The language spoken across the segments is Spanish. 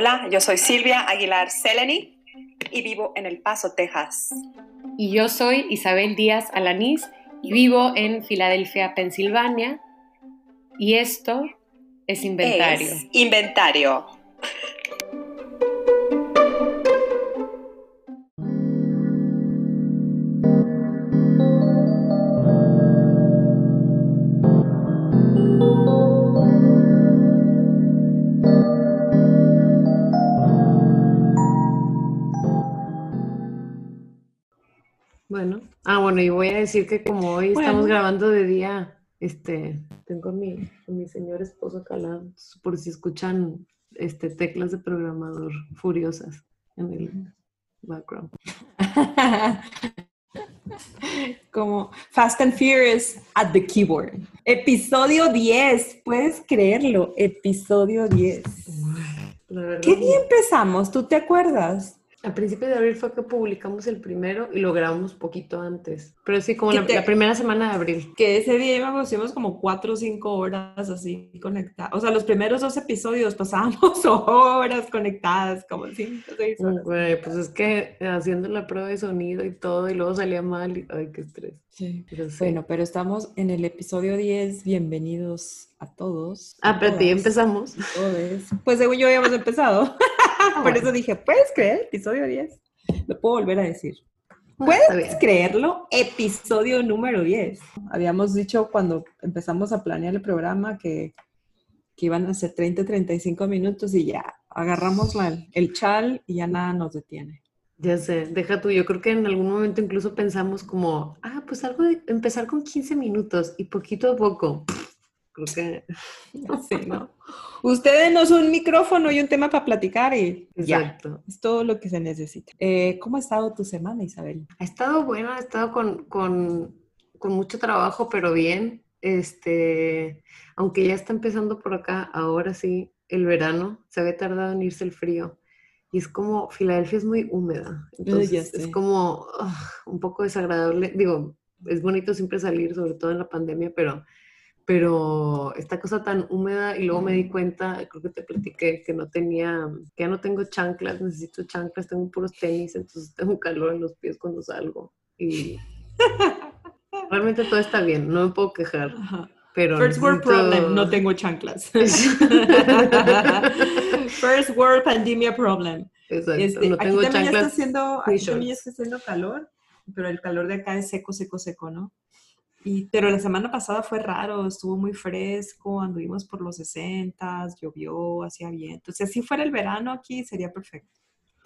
Hola, yo soy Silvia Aguilar Seleni y vivo en El Paso, Texas. Y yo soy Isabel Díaz Alanís y vivo en Filadelfia, Pensilvania. Y esto es Inventario. Es inventario. Bueno, y voy a decir que como hoy estamos grabando de día, este, tengo a mi, mi señor esposo calado, por si escuchan este, teclas de programador furiosas en el background. Como Fast and Furious at the keyboard. Episodio 10, puedes creerlo, episodio 10. ¿Qué día empezamos? ¿Tú te acuerdas? A principio de abril fue que publicamos el primero y lo grabamos poquito antes. Pero sí, como la, primera semana de abril. Que ese día íbamos, como cuatro o cinco horas así conectadas. O sea, los primeros dos episodios pasábamos horas conectadas, como cinco, seis horas. pues es que haciendo la prueba de sonido y todo, y luego salía mal. Y, ay, qué estrés. Sí. Bueno, pero estamos en el episodio 10. Bienvenidos a todos. Ah, pero empezamos. Pues según yo habíamos empezado. Por eso dije, ¿puedes creer? Episodio 10. Lo puedo volver a decir. Ah, ¿Puedes creerlo? Episodio número 10. Habíamos dicho cuando empezamos a planear el programa que, que iban a ser 30, 35 minutos y ya agarramos el chal y ya nada nos detiene. Ya sé, deja tú, yo creo que en algún momento incluso pensamos como, ah, pues algo de empezar con 15 minutos y poquito a poco creo que ¿no? Ustedes no son un micrófono y un tema para platicar y Exacto. es todo lo que se necesita. Eh, ¿Cómo ha estado tu semana, Isabel? Ha estado bueno, ha estado con, con, con, mucho trabajo, pero bien. Este, aunque ya está empezando por acá, ahora sí, el verano, se había tardado en irse el frío. Y es como, Filadelfia es muy húmeda, entonces es como ah, un poco desagradable. Digo, es bonito siempre salir, sobre todo en la pandemia, pero pero esta cosa tan húmeda y luego me di cuenta, creo que te platiqué que no tenía, que ya no tengo chanclas, necesito chanclas, tengo puros tenis, entonces tengo calor en los pies cuando salgo y realmente todo está bien, no me puedo quejar. Pero First world problem, no tengo chanclas. First world pandemia problem. Exacto, este, no tengo aquí chanclas. Está haciendo, aquí también está haciendo calor, pero el calor de acá es seco, seco, seco, ¿no? Pero la semana pasada fue raro, estuvo muy fresco, anduvimos por los 60, llovió, hacía viento. Si así fuera el verano aquí, sería perfecto.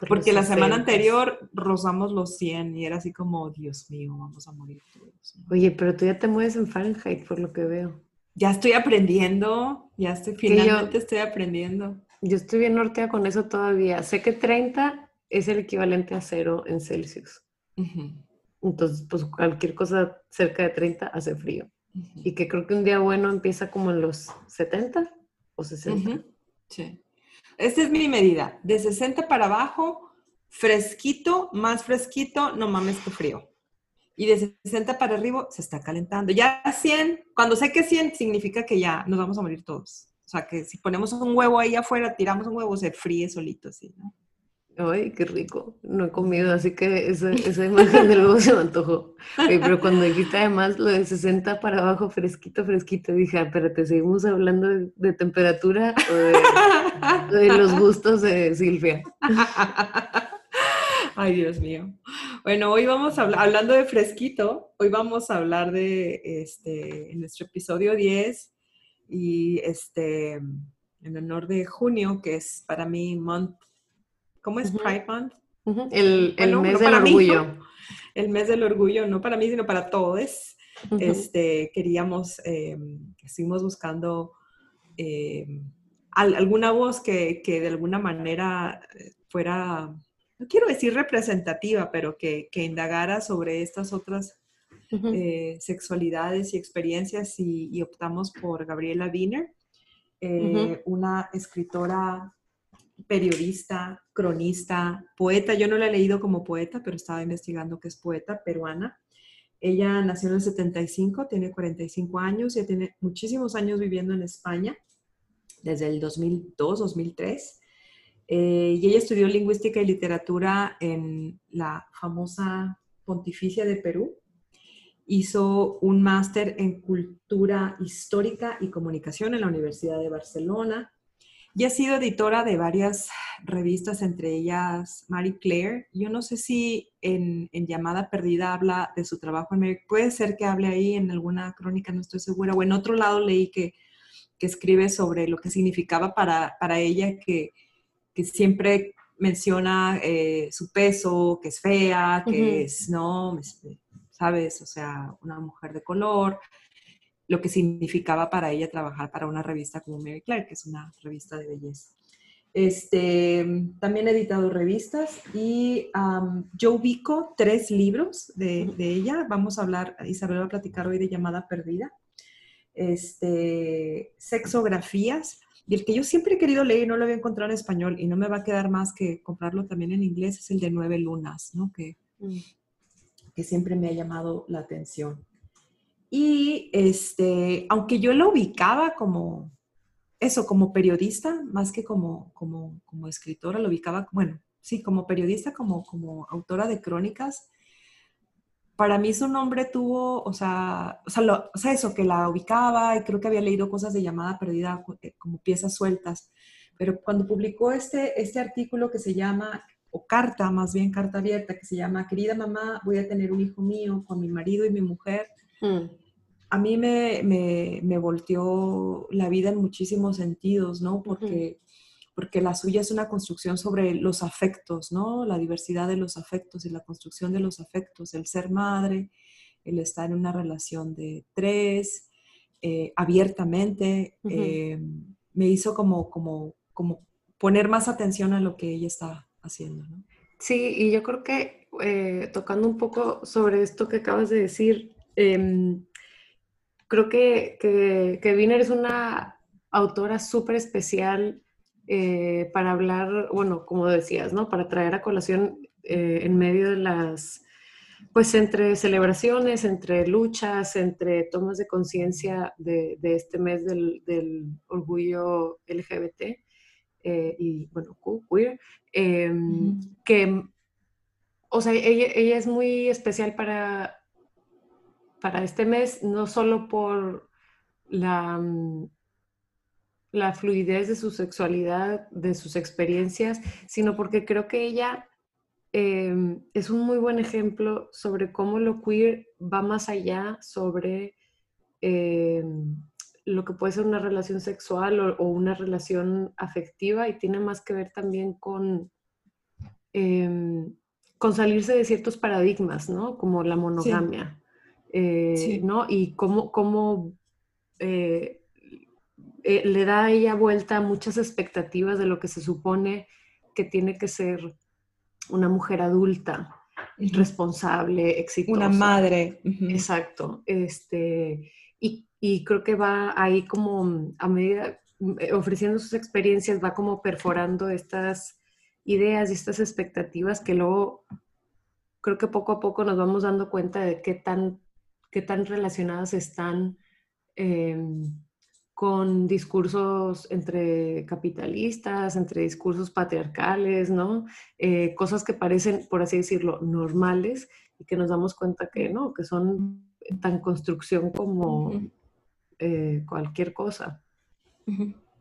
Porque la semana anterior rozamos los 100 y era así como, Dios mío, vamos a morir todos. Oye, pero tú ya te mueves en Fahrenheit, por lo que veo. Ya estoy aprendiendo, ya estoy, finalmente estoy aprendiendo. Yo estoy bien norteada con eso todavía. Sé que 30 es el equivalente a cero en Celsius. Entonces, pues cualquier cosa cerca de 30 hace frío. Y que creo que un día bueno empieza como en los 70 o 60. Sí. Esta es mi medida. De 60 para abajo, fresquito, más fresquito, no mames que frío. Y de 60 para arriba se está calentando. Ya 100, cuando sé que 100 significa que ya nos vamos a morir todos. O sea, que si ponemos un huevo ahí afuera, tiramos un huevo, se fríe solito así, ¿no? Ay, qué rico. No he comido, así que esa, imagen de luego se me antojó. pero cuando dijiste además lo de 60 para abajo, fresquito, fresquito, dije, ah, espérate, ¿seguimos hablando de, temperatura o de, los gustos de Silvia? Ay, Dios mío. Bueno, hoy vamos a hablar, hablando de fresquito, hoy vamos a hablar de, este, en nuestro episodio 10 y este, en honor de junio, que es para mí month ¿Cómo es Pride Month? El, mes del orgullo. el mes del orgullo, no para mí, sino para todos. este, queríamos, eh, estuvimos buscando eh, alguna voz que, de alguna manera eh, fuera, no quiero decir representativa, pero que, indagara sobre estas otras sexualidades y experiencias y, optamos por Gabriela Wiener, una escritora periodista, cronista, poeta. Yo no la he leído como poeta, pero estaba investigando que es poeta peruana. Ella nació en el 75, tiene 45 años, y tiene muchísimos años viviendo en España, desde el 2002, 2003. Eh, y ella estudió lingüística y literatura en la famosa Pontificia de Perú. Hizo un máster en cultura histórica y comunicación en la Universidad de Barcelona y ha sido editora de varias revistas, entre ellas Marie Claire. Yo no sé si en, Llamada Perdida habla de su trabajo en Puede ser que hable ahí en alguna crónica, no estoy segura. O en otro lado leí que, escribe sobre lo que significaba para, ella que, siempre menciona eh, su peso, que es fea, que es, ¿no? ¿Sabes? O sea, una mujer de color lo que significaba para ella trabajar para una revista como Mary Claire, que es una revista de belleza. Este, también he editado revistas y yo ubico tres libros de, ella. Vamos a hablar, Isabel va a platicar hoy de Llamada Perdida. Este, sexografías, y el que yo siempre he querido leer y no lo había encontrado en español y no me va a quedar más que comprarlo también en inglés, es el de Nueve Lunas, ¿no? Que, mm. que siempre me ha llamado la atención. Y este, aunque yo lo ubicaba como eso, como periodista, más que como, como, como escritora, lo ubicaba, bueno, sí, como periodista, como, como autora de crónicas, para mí su nombre tuvo, o sea, o sea, o sea, eso, que la ubicaba y creo que había leído cosas de llamada perdida eh, como piezas sueltas, pero cuando publicó este, este artículo que se llama, o carta, más bien carta abierta, que se llama, querida mamá, voy a tener un hijo mío con mi marido y mi mujer, mm a mí me, me, volteó la vida en muchísimos sentidos, ¿no? Porque, porque la suya es una construcción sobre los afectos, ¿no? La diversidad de los afectos y la construcción de los afectos, el ser madre, el estar en una relación de tres, eh, abiertamente, eh, me hizo como, como, como poner más atención a lo que ella está haciendo, ¿no? Sí, y yo creo que eh, tocando un poco sobre esto que acabas de decir, em, creo que, que, Wiener es una autora súper especial eh, para hablar, bueno, como decías, ¿no? Para traer a colación eh, en medio de las, pues entre celebraciones, entre luchas, entre tomas de conciencia de, de, este mes del, del orgullo LGBT eh, y, bueno, queer, em, que, o sea, ella, ella es muy especial para para este mes, no solo por la, mm, la fluidez de su sexualidad, de sus experiencias, sino porque creo que ella em, es un muy buen ejemplo sobre cómo lo queer va más allá sobre em, lo que puede ser una relación sexual o, una relación afectiva y tiene más que ver también con, em, con salirse de ciertos paradigmas, ¿no? Como la monogamia. Eh, ¿no? Y cómo, cómo eh, eh, le da a ella vuelta muchas expectativas de lo que se supone que tiene que ser una mujer adulta, responsable, exitosa. Una madre. Exacto. Este, y, y, creo que va ahí como a medida, ofreciendo sus experiencias, va como perforando estas ideas y estas expectativas que luego creo que poco a poco nos vamos dando cuenta de qué tan qué tan relacionadas están em, con discursos entre capitalistas, entre discursos patriarcales, ¿no? Eh, cosas que parecen, por así decirlo, normales y que nos damos cuenta que no, que son tan construcción como eh, cualquier cosa.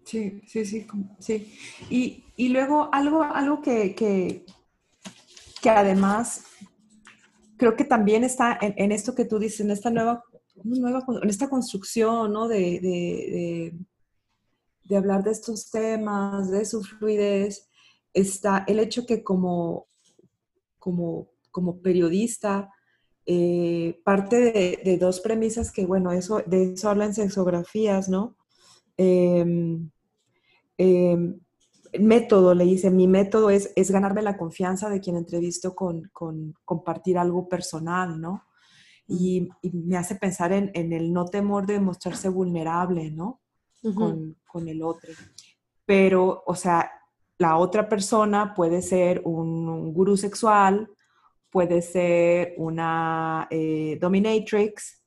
Sí, sí, sí, sí. Y, luego algo, algo que, que, que además creo que también está en, esto que tú dices, en esta nueva, nueva en esta construcción, ¿no? De, de, hablar de estos temas, de su fluidez, está el hecho que como, como, como periodista, eh, parte de, dos premisas que, bueno, eso, de eso hablan sexografías, ¿no? Em, em, método, le dice, mi método es, es ganarme la confianza de quien entrevisto con, con compartir algo personal, ¿no? Y, me hace pensar en, en, el no temor de mostrarse vulnerable, ¿no? con, con, el otro. Pero, o sea, la otra persona puede ser un, gurú sexual, puede ser una eh, dominatrix,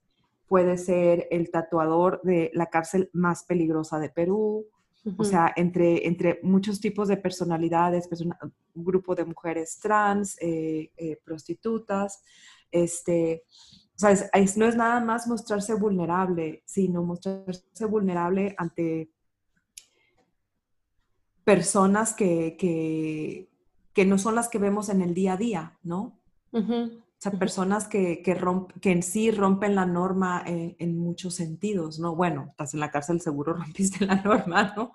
puede ser el tatuador de la cárcel más peligrosa de Perú, O sea, entre, entre muchos tipos de personalidades, un grupo de mujeres trans, eh, eh, prostitutas, este, o sea, no es nada más mostrarse vulnerable, sino mostrarse vulnerable ante personas que, que, no son las que vemos en el día a día, ¿no? O sea, personas que, que, que en sí rompen la norma en, muchos sentidos, ¿no? Bueno, estás en la cárcel, seguro rompiste la norma, ¿no?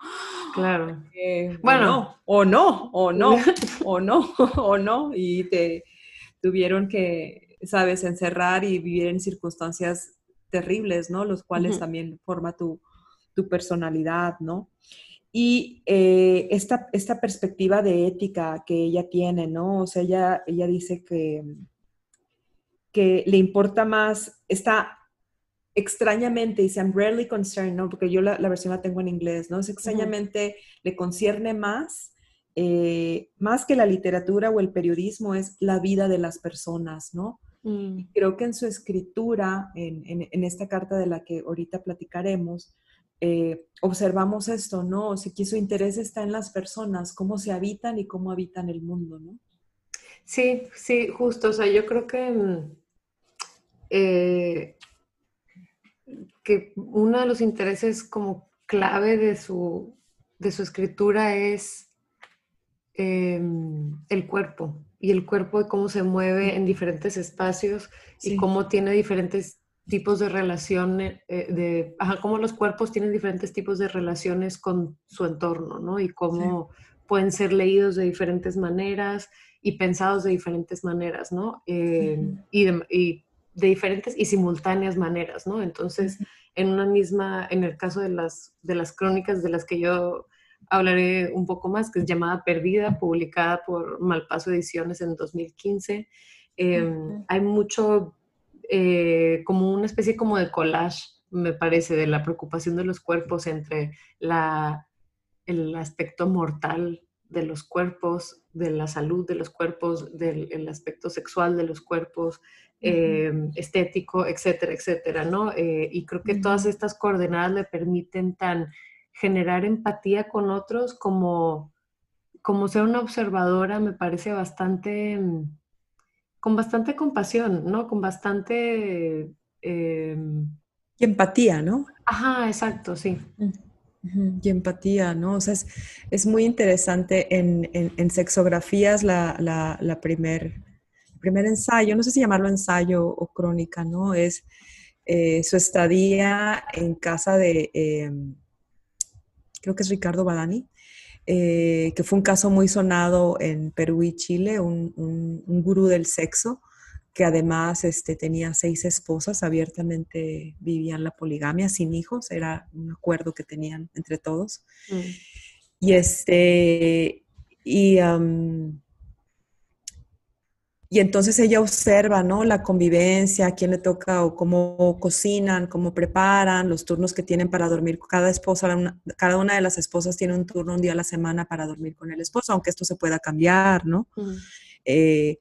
Claro. Eh, bueno, o no, o no, o no, o no, y te tuvieron que, sabes, encerrar y vivir en circunstancias terribles, ¿no? Los cuales también forma tu, tu, personalidad, ¿no? Y eh, esta, esta perspectiva de ética que ella tiene, ¿no? O sea, ella, ella dice que que le importa más, está extrañamente, dice, I'm rarely concerned, ¿no? Porque yo la, versión la tengo en inglés, ¿no? Es extrañamente, le concierne más, eh, más que la literatura o el periodismo, es la vida de las personas, ¿no? Mm. Creo que en su escritura, en, esta carta de la que ahorita platicaremos, eh, observamos esto, ¿no? O sea, que su interés está en las personas, cómo se habitan y cómo habitan el mundo, ¿no? Sí, sí, justo. O sea, yo creo que, mm, eh, que uno de los intereses como clave de su, de su escritura es em, el cuerpo y el cuerpo y cómo se mueve en diferentes espacios y cómo tiene diferentes tipos de relaciones, eh, de, ajá, cómo los cuerpos tienen diferentes tipos de relaciones con su entorno, ¿no? Y cómo pueden ser leídos de diferentes maneras y pensados de diferentes maneras, ¿no? Eh, y, de, diferentes y simultáneas maneras, ¿no? Entonces, en una misma, en el caso de las, de las crónicas de las que yo hablaré un poco más, que es llamada Perdida, publicada por Malpaso Ediciones en 2015, em, hay mucho, eh, como una especie como de collage, me parece, de la preocupación de los cuerpos entre la, el aspecto mortal de los cuerpos, de la salud de los cuerpos, del aspecto sexual de los cuerpos, eh, estético, etcétera, etcétera, ¿no? Eh, y creo que todas estas coordenadas le permiten tan generar empatía con otros como, como ser una observadora, me parece bastante, con bastante compasión, ¿no? Con bastante... Em, y empatía, ¿no? Ajá, exacto, sí. Y empatía, ¿no? O sea, es, muy interesante en, sexografías la, la, primer, primer ensayo, no sé si llamarlo ensayo o crónica, ¿no? Es eh, su estadía en casa de, em, creo que es Ricardo Badani, eh, que fue un caso muy sonado en Perú y Chile, un, un gurú del sexo, que además este, tenía seis esposas, abiertamente vivían la poligamia sin hijos, era un acuerdo que tenían entre todos. Mm. Y este, y, y entonces ella observa, ¿no? La convivencia, a quién le toca o cómo cocinan, cómo preparan, los turnos que tienen para dormir. Cada esposa, cada una de las esposas tiene un turno un día a la semana para dormir con el esposo, aunque esto se pueda cambiar, ¿no? Mm. Eh,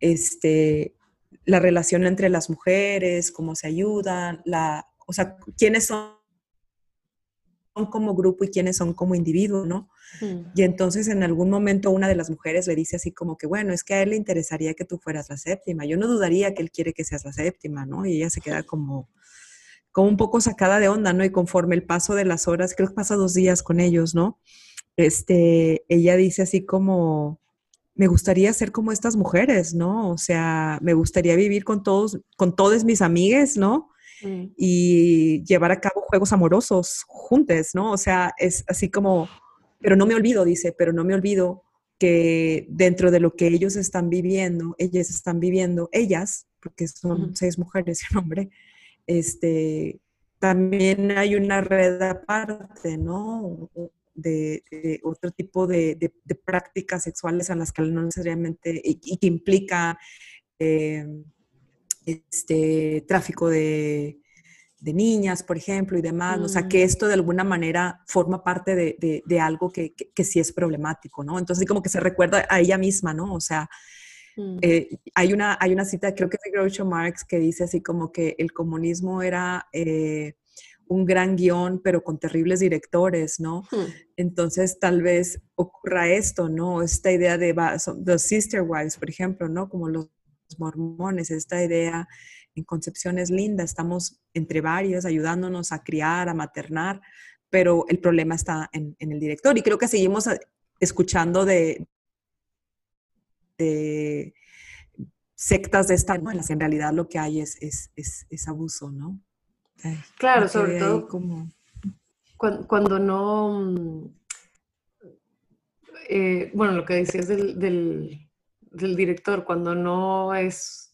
este, la relación entre las mujeres, cómo se ayudan, la, o sea, quiénes son como grupo y quiénes son como individuo, ¿no? Y entonces en algún momento una de las mujeres le dice así como que, bueno, es que a él le interesaría que tú fueras la séptima. Yo no dudaría que él quiere que seas la séptima, ¿no? Y ella se queda como, como un poco sacada de onda, ¿no? Y conforme el paso de las horas, creo que pasa dos días con ellos, ¿no? Este, ella dice así como, me gustaría ser como estas mujeres, ¿no? O sea, me gustaría vivir con todos, con todas mis amigas, ¿no? Mm. Y llevar a cabo juegos amorosos juntos, ¿no? O sea, es así como, pero no me olvido, dice, pero no me olvido que dentro de lo que ellos están viviendo, ellas están viviendo, ellas, porque son seis mujeres y un hombre, este, también hay una red aparte, ¿no? De, otro tipo de, prácticas sexuales a las que no necesariamente, y, que implica em, este, tráfico de, niñas, por ejemplo, y demás. O sea, que mm. esto de alguna manera forma parte de, algo que, sí es problemático, ¿no? Entonces, como que se recuerda a ella misma, ¿no? O sea, mm. eh, hay, una, hay una cita, creo que es de Groucho Marx, que dice así como que el comunismo era... Eh, un gran guion, pero con terribles directores, ¿no? Hmm. Entonces, tal vez ocurra esto, ¿no? Esta idea de los sister wives, por ejemplo, ¿no? Como los mormones, esta idea en concepciones lindas, estamos entre varios ayudándonos a criar, a maternar, pero el problema está en, el director. Y creo que seguimos eh, escuchando de, de sectas de esta, en las que en realidad lo que hay es, es, abuso, ¿no? Claro, sobre todo como... cuando, no... Mm, eh, bueno, lo que decías del, del, del director, cuando no es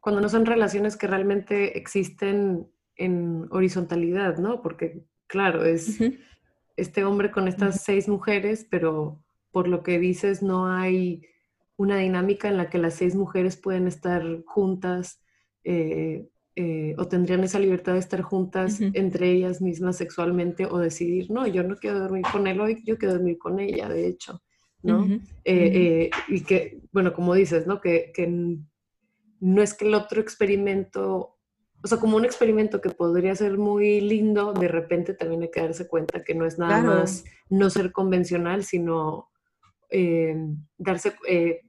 cuando no son relaciones que realmente existen en horizontalidad, ¿no? Porque, claro, es este hombre con estas seis mujeres, pero por lo que dices, no hay una dinámica en la que las seis mujeres pueden estar juntas eh, eh, o tendrían esa libertad de estar juntas entre ellas mismas sexualmente o decidir, no, yo no quiero dormir con él hoy, yo quiero dormir con ella, de hecho, ¿no? Eh, y que, bueno, como dices, ¿no? Que, que no es que el otro experimento, o sea, como un experimento que podría ser muy lindo, de repente también hay que darse cuenta que no es nada más no ser convencional, sino eh, darse, eh,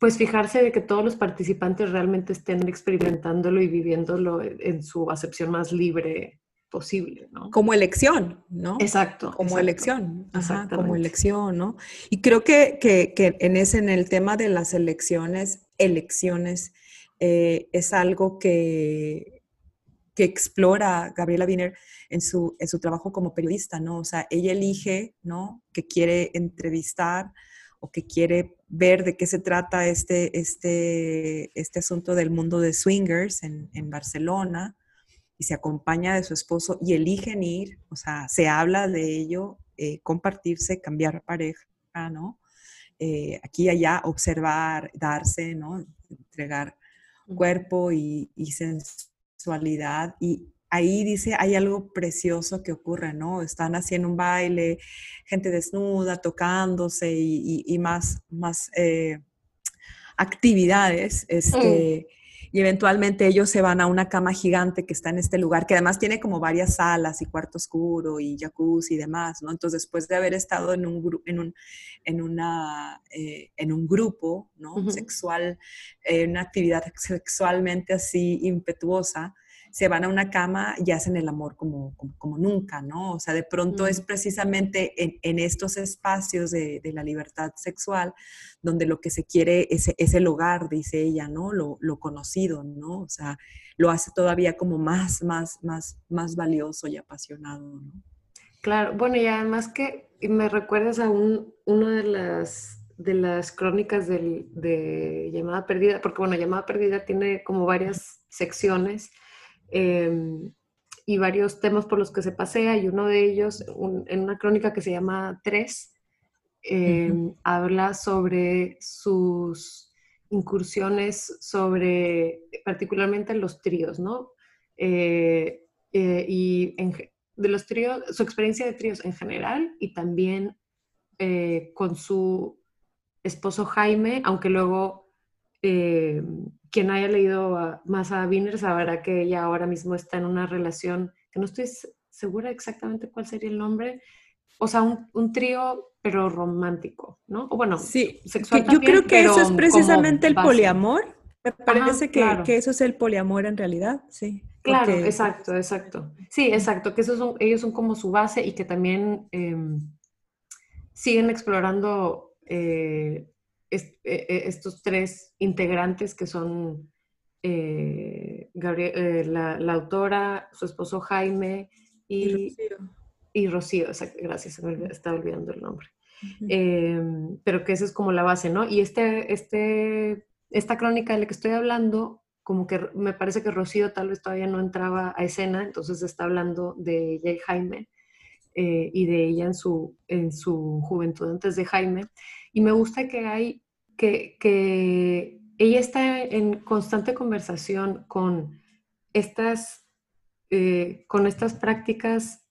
pues fijarse de que todos los participantes realmente estén experimentándolo y viviéndolo en su acepción más libre posible, ¿no? Como elección, ¿no? Exacto. Como elección, Ajá, como elección, ¿no? Y creo que, que, que, en ese, en el tema de las elecciones, elecciones, eh, es algo que, que explora Gabriela Wiener en su, en su trabajo como periodista, ¿no? O sea, ella elige, ¿no? Que quiere entrevistar o que quiere ver de qué se trata este, este, este asunto del mundo de swingers en, en Barcelona y se acompaña de su esposo y eligen ir, o sea, se habla de ello, eh, compartirse, cambiar pareja, ¿no? Eh, aquí y allá, observar, darse, ¿no? Entregar cuerpo y, sensualidad. Y ahí dice, hay algo precioso que ocurre, ¿no? Están haciendo un baile, gente desnuda, tocándose y, más, más eh, actividades. Este, y eventualmente ellos se van a una cama gigante que está en este lugar, que además tiene como varias salas y cuarto oscuro y jacuzzi y demás, ¿no? Entonces, después de haber estado en un, en un, en una, eh, en un grupo, ¿no? Sexual, eh, una actividad sexualmente así impetuosa, se van a una cama y hacen el amor como, como, nunca, ¿no? O sea, de pronto es precisamente en, estos espacios de, la libertad sexual donde lo que se quiere es, es el hogar, dice ella, ¿no? Lo, conocido, ¿no? O sea, lo hace todavía como más, más, más, más valioso y apasionado, ¿no? Claro, bueno, y además que me recuerdas a un, una de las de las crónicas de Llamada Perdida, porque bueno, Llamada Perdida tiene como varias secciones Em, y varios temas por los que se pasea, y uno de ellos, en una crónica que se llama Tres, em, habla sobre sus incursiones sobre particularmente los tríos, ¿no? Eh, eh, y de los tríos, su experiencia de tríos en general y también eh, con su esposo Jaime, aunque luego quien haya leído más a Wiener sabrá que ella ahora mismo está en una relación que no estoy segura exactamente cuál sería el nombre. O sea, un, trío, pero romántico, ¿no? O bueno, sí. sexual. Yo creo que eso es precisamente el poliamor. Me parece que, que, eso es el poliamor en realidad, sí. Claro, exacto, exacto. Sí, exacto, que esos son, ellos son como su base y que también em, siguen explorando eh, e, e, estos tres integrantes que son eh, eh, la, autora, su esposo Jaime y, y Rocío. gracias, me estaba olvidando el nombre. Em, pero que esa es como la base, ¿no? Y este, este, esta crónica de la que estoy hablando, como que me parece que Rocío tal vez todavía no entraba a escena, entonces está hablando de ella y Jaime eh, y de ella en su, en su juventud antes de Jaime. Y me gusta que hay, que, que ella está en constante conversación con estas, eh, con estas prácticas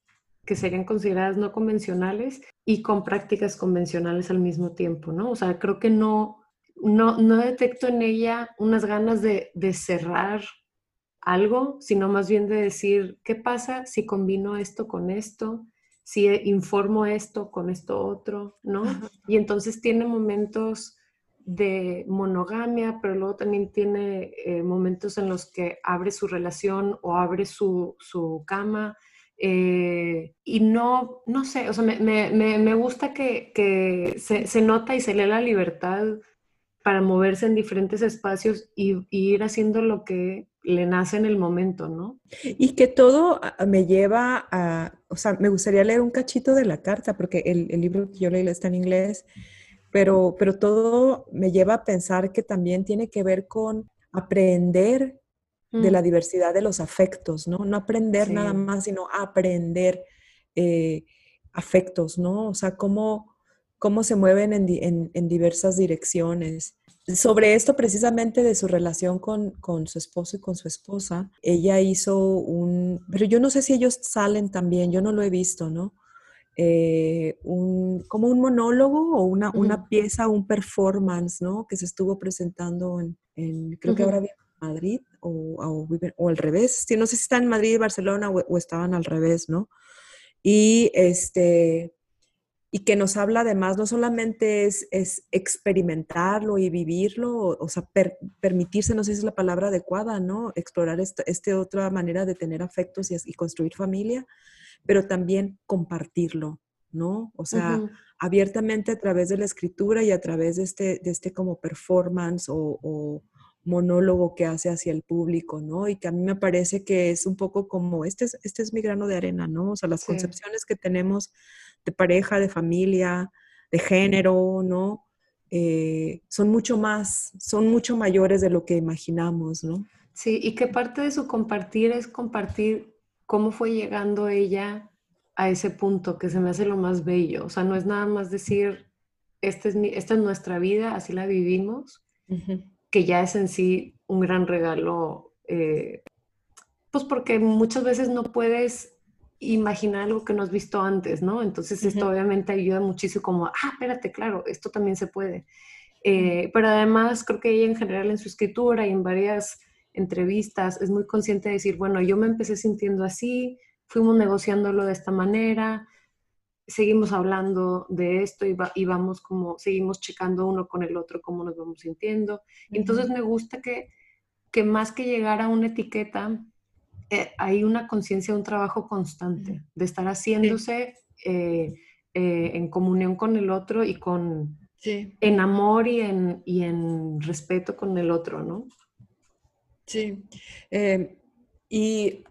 que serían consideradas no convencionales y con prácticas convencionales al mismo tiempo, ¿no? O sea, creo que no, no, no detecto en ella unas ganas de, de cerrar algo, sino más bien de decir, ¿qué pasa si combino esto con esto? Si informo esto con esto otro, ¿no? Y entonces tiene momentos de monogamia, pero luego también tiene eh, momentos en los que abre su relación o abre su, cama. Eh, y no, no sé, o sea, me, gusta que, se, nota y se lee la libertad para moverse en diferentes espacios y, ir haciendo lo que le nace en el momento, ¿no? Y que todo ah, me lleva a, o sea, me gustaría leer un cachito de la carta, porque el, el libro que yo leí está en inglés, pero, pero todo me lleva a pensar que también tiene que ver con aprender de la mm. diversidad de los afectos, ¿no? No aprender nada más, sino aprender eh, afectos, ¿no? O sea, cómo, cómo se mueven en, en, diversas direcciones. Sobre esto precisamente de su relación con, con, su esposo y con su esposa, ella hizo un, pero yo no sé si ellos salen también, yo no lo he visto, ¿no? Eh, un, como un monólogo o una, una, pieza, un performance, ¿no? Que se estuvo presentando en, creo que ahora vive en Madrid o, o, al revés. no sé si está en Madrid Barcelona o, estaban al revés, ¿no? Y este y que nos habla además, no solamente es, es experimentarlo y vivirlo, o, sea, permitirse, no sé si es la palabra adecuada, ¿no? Explorar esta, este otra manera de tener afectos y, y construir familia, pero también compartirlo, ¿no? O sea, abiertamente a través de la escritura y a través de este, de este como performance o, monólogo que hace hacia el público, ¿no? Y que a mí me parece que es un poco como, este es, este es mi grano de arena, ¿no? O sea, las concepciones que tenemos de pareja, de familia, de género, ¿no? Eh, son mucho más, son mucho mayores de lo que imaginamos, ¿no? Sí, y que parte de su compartir es compartir cómo fue llegando ella a ese punto que se me hace lo más bello. O sea, no es nada más decir, este es esta es nuestra vida, así la vivimos, que ya es en sí un gran regalo. Eh, pues porque muchas veces no puedes imaginar algo que no has visto antes, ¿no? Entonces esto obviamente ayuda muchísimo como, ah, espérate, claro, esto también se puede. Eh, pero además creo que ella en general en su escritura y en varias entrevistas, es muy consciente de decir, bueno, yo me empecé sintiendo así, fuimos negociándolo de esta manera, seguimos hablando de esto y, vamos como, seguimos checando uno con el otro cómo nos vamos sintiendo. Entonces me gusta que, que más que llegar a una etiqueta, eh, hay una conciencia, un trabajo constante de estar haciéndose eh, eh, en comunión con el otro y con... En amor y en, y en respeto con el otro, ¿no? Sí. Y,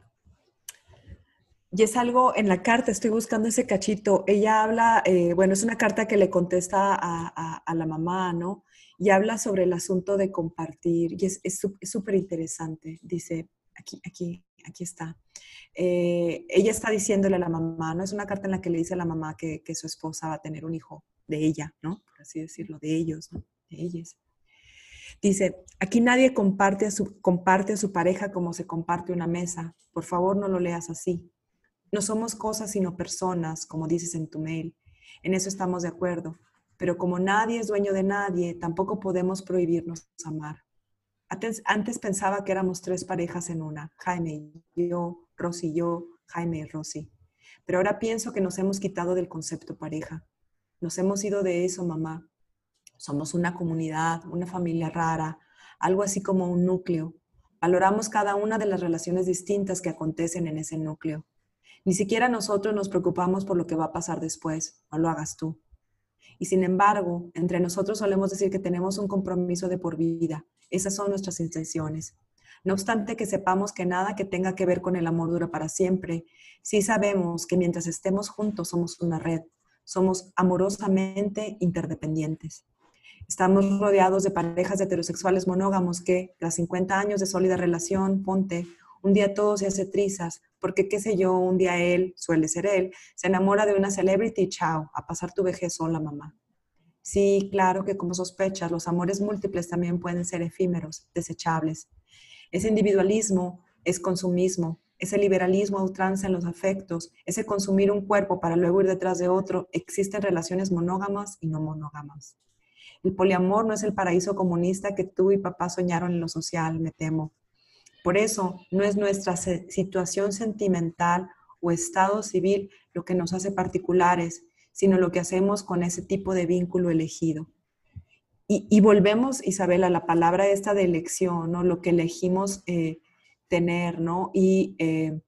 y, es algo en la carta, estoy buscando ese cachito. Ella habla, eh, bueno, es una carta que le contesta a, la mamá, ¿no? Y habla sobre el asunto de compartir. Y es súper interesante. Dice, aquí, aquí, aquí está. Eh, ella está diciéndole a la mamá, ¿no? Es una carta en la que le dice a la mamá que, que su esposa va a tener un hijo de ella, ¿no? Por así decirlo, de ellos, ¿no? De ellas. Dice, aquí nadie comparte a, su, comparte a su pareja como se comparte una mesa. Por favor, no lo leas así. No somos cosas sino personas, como dices en tu mail. En eso estamos de acuerdo. Pero como nadie es dueño de nadie, tampoco podemos prohibirnos amar. Antes, pensaba que éramos tres parejas en una, Jaime y yo, Rosy y yo, Jaime y Rosy. Pero ahora pienso que nos hemos quitado del concepto pareja. Nos hemos ido de eso, mamá. Somos una comunidad, una familia rara, algo así como un núcleo. Valoramos cada una de las relaciones distintas que acontecen en ese núcleo. Ni siquiera nosotros nos preocupamos por lo que va a pasar después, no lo hagas tú. Y sin embargo, entre nosotros solemos decir que tenemos un compromiso de por vida. Esas son nuestras intenciones. No obstante que sepamos que nada que tenga que ver con el amor dura para siempre, sí sabemos que mientras estemos juntos somos una red, somos amorosamente interdependientes. Estamos rodeados de parejas heterosexuales monógamos que, tras 50 años de sólida relación, ponte, un día todo se hace trizas, porque qué sé yo, un día él, suele ser él, se enamora de una celebrity, chao, a pasar tu vejez sola, mamá. Sí, claro que como sospechas, los amores múltiples también pueden ser efímeros, desechables. Ese individualismo es consumismo, ese liberalismo a ultranza en los afectos, ese consumir un cuerpo para luego ir detrás de otro, existen relaciones monógamas y no monógamas. El poliamor no es el paraíso comunista que tú y papá soñaron en lo social, me temo. Por eso no es nuestra situación sentimental o estado civil lo que nos hace particulares, sino lo que hacemos con ese tipo de vínculo elegido. Y, volvemos, Isabel, a la palabra esta de elección, ¿no? Lo que elegimos eh, tener, ¿no? Y, eh,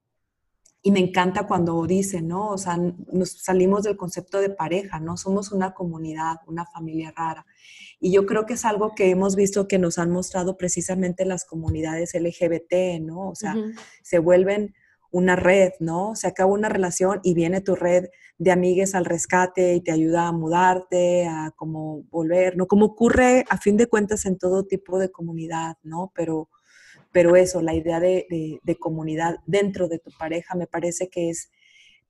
y me encanta cuando dicen, ¿no? O sea, nos salimos del concepto de pareja, ¿no? Somos una comunidad, una familia rara. Y yo creo que es algo que hemos visto que nos han mostrado precisamente las comunidades LGBT, ¿no? O sea, se vuelven una red, ¿no? Se acaba una relación y viene tu red de amigues al rescate y te ayuda a mudarte, a como volver, ¿no? Como ocurre a fin de cuentas en todo tipo de comunidad, ¿no? Pero, pero eso, la idea de, comunidad dentro de tu pareja me parece que es,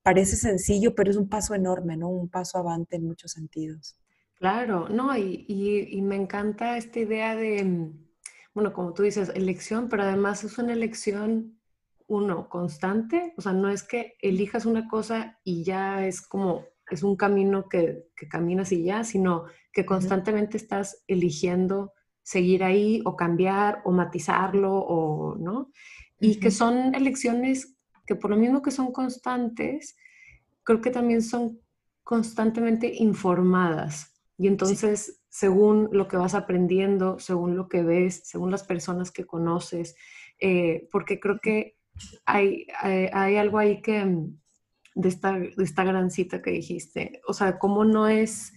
parece sencillo, pero es un paso enorme, ¿no? Un paso avante en muchos sentidos. Claro, no, y, y me encanta esta idea de, bueno, como tú dices, elección, pero además es una elección uno, constante, o sea, no es que elijas una cosa y ya es como, es un camino que, caminas y ya, sino que constantemente estás eligiendo seguir ahí o cambiar o matizarlo o, ¿no? Y que son elecciones que por lo mismo que son constantes, creo que también son constantemente informadas. Y entonces, según lo que vas aprendiendo, según lo que ves, según las personas que conoces, eh, porque creo que hay, hay, algo ahí que, mm, de esta, de esta gran cita que dijiste, o sea, cómo no es,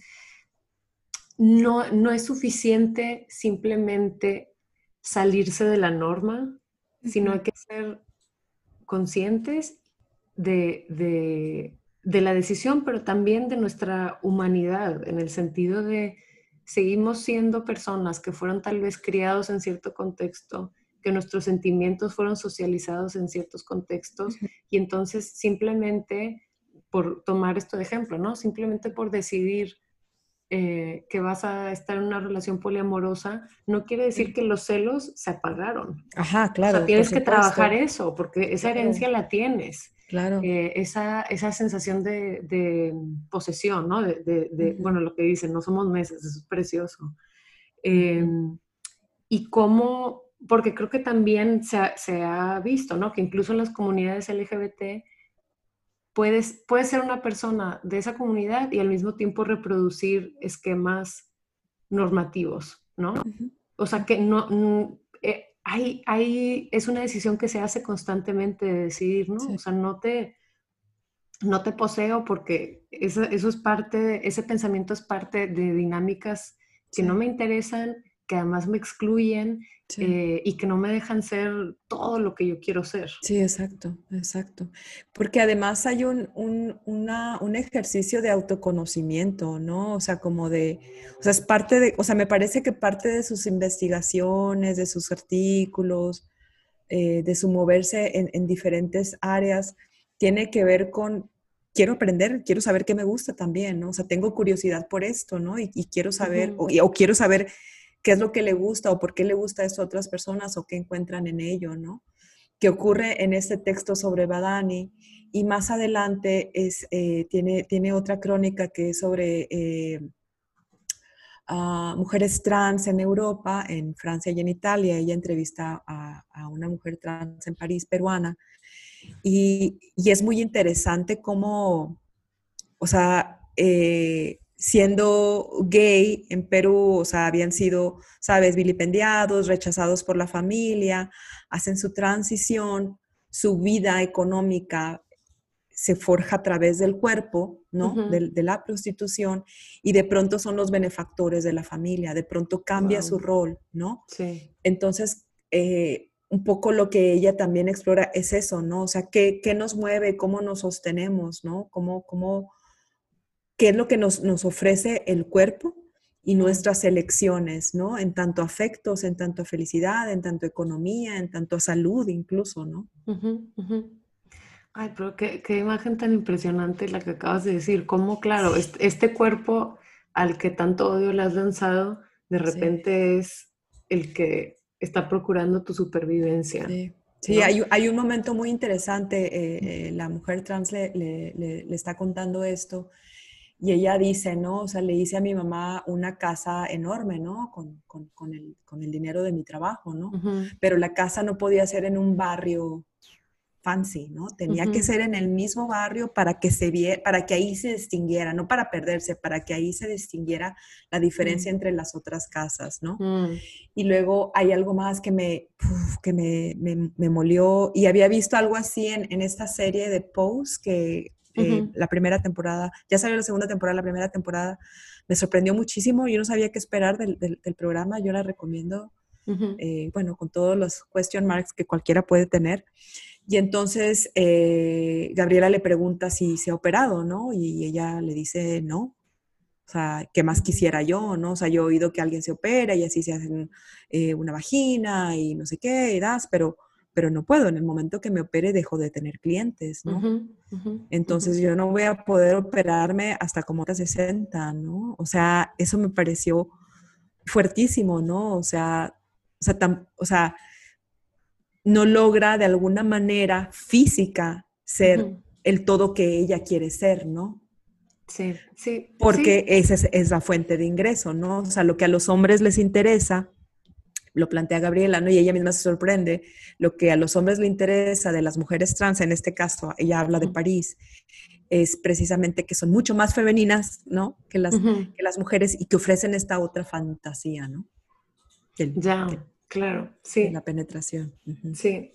no, no es suficiente simplemente salirse de la norma, sino hay que ser conscientes de, de, de, la decisión, pero también de nuestra humanidad, en el sentido de seguimos siendo personas que fueron tal vez criados en cierto contexto, que nuestros sentimientos fueron socializados en ciertos contextos y entonces simplemente por tomar esto de ejemplo, ¿no? Simplemente por decidir eh, que vas a estar en una relación poliamorosa, no quiere decir que los celos se apagaron. Ajá, claro. O sea, tienes que trabajar eso, porque esa herencia la tienes. Claro. Eh, esa, esa sensación de, posesión, ¿no? De, bueno, lo que dicen, no somos meses, eso es precioso. Em, y cómo porque creo que también se ha, visto, ¿no? Que incluso en las comunidades LGBT puedes, puedes ser una persona de esa comunidad y al mismo tiempo reproducir esquemas normativos, ¿no? O sea que no, eh, hay, hay, es una decisión que se hace constantemente de decidir, ¿no? O sea, no te, no te poseo porque eso, eso es parte, ese pensamiento es parte de dinámicas que no me interesan que además me excluyen eh, y que no me dejan ser todo lo que yo quiero ser. Sí, exacto, exacto. Porque además hay un, un, ejercicio de autoconocimiento, ¿no? O sea, como de, o sea, es parte de, o sea, me parece que parte de sus investigaciones, de sus artículos, eh, de su moverse en, diferentes áreas, tiene que ver con quiero aprender, quiero saber qué me gusta también, ¿no? O sea, tengo curiosidad por esto, ¿no? Y, quiero saber, o, o, quiero saber qué es lo que le gusta o por qué le gusta esto a otras personas o qué encuentran en ello, ¿no? Que ocurre en este texto sobre Badani. Y más adelante es, eh, tiene, tiene otra crónica que es sobre eh, mujeres trans en Europa, en Francia y en Italia. Ella entrevista a, una mujer trans en París, peruana. Y, y es muy interesante cómo, o sea, eh, siendo gay en Perú, o sea, habían sido, sabes, vilipendiados, rechazados por la familia, hacen su transición, su vida económica se forja a través del cuerpo, ¿no? de, la prostitución, y de pronto son los benefactores de la familia, de pronto cambia su rol, ¿no? Sí. Entonces, eh, un poco lo que ella también explora es eso, ¿no? O sea, ¿qué, qué nos mueve? ¿Cómo nos sostenemos? ¿No? ¿Cómo, cómo qué es lo que nos, ofrece el cuerpo y nuestras elecciones, ¿no? En tanto afectos, en tanto felicidad, en tanto economía, en tanto salud incluso, ¿no? Ay, pero qué, imagen tan impresionante la que acabas de decir. Cómo, claro, este, cuerpo al que tanto odio le has lanzado, de repente es el que está procurando tu supervivencia. Sí. hay, un momento muy interesante, eh, eh, la mujer trans le, le, está contando esto y ella dice, ¿no? O sea, le hice a mi mamá una casa enorme, ¿no? Con, el, dinero de mi trabajo, ¿no? Pero la casa no podía ser en un barrio fancy, ¿no? Tenía que ser en el mismo barrio para que se viera, para que ahí se distinguiera, no para perderse, para que ahí se distinguiera la diferencia entre las otras casas, ¿no? Mm. Y luego hay algo más que me, que me, me, molió, y había visto algo así en, en esta serie de Pose que eh, la primera temporada, ya salió la segunda temporada, la primera temporada me sorprendió muchísimo, yo no sabía qué esperar del, del, programa, yo la recomiendo, eh, bueno, con todos los question marks que cualquiera puede tener. Y entonces eh, Gabriela le pregunta si se ha operado, ¿no? Y ella le dice no. O sea, ¿qué más quisiera yo, no? O sea, yo he oído que alguien se opera y así se hace una vagina y no sé qué, y das, pero pero no puedo. En el momento que me opere dejo de tener clientes, ¿no? Entonces yo no voy a poder operarme hasta como a 60, ¿no? O sea, eso me pareció fuertísimo, ¿no? O sea, o sea, o sea no logra de alguna manera física ser el todo que ella quiere ser, ¿no? Sí, sí. Porque esa es, es, la fuente de ingreso, ¿no? O sea, lo que a los hombres les interesa lo plantea Gabriela, ¿no? Y ella misma se sorprende. Lo que a los hombres le interesa de las mujeres trans, en este caso, ella habla de París, es precisamente que son mucho más femeninas, ¿no? Que las, que las mujeres y que ofrecen esta otra fantasía, ¿no? ya, claro, sí. La penetración. Sí.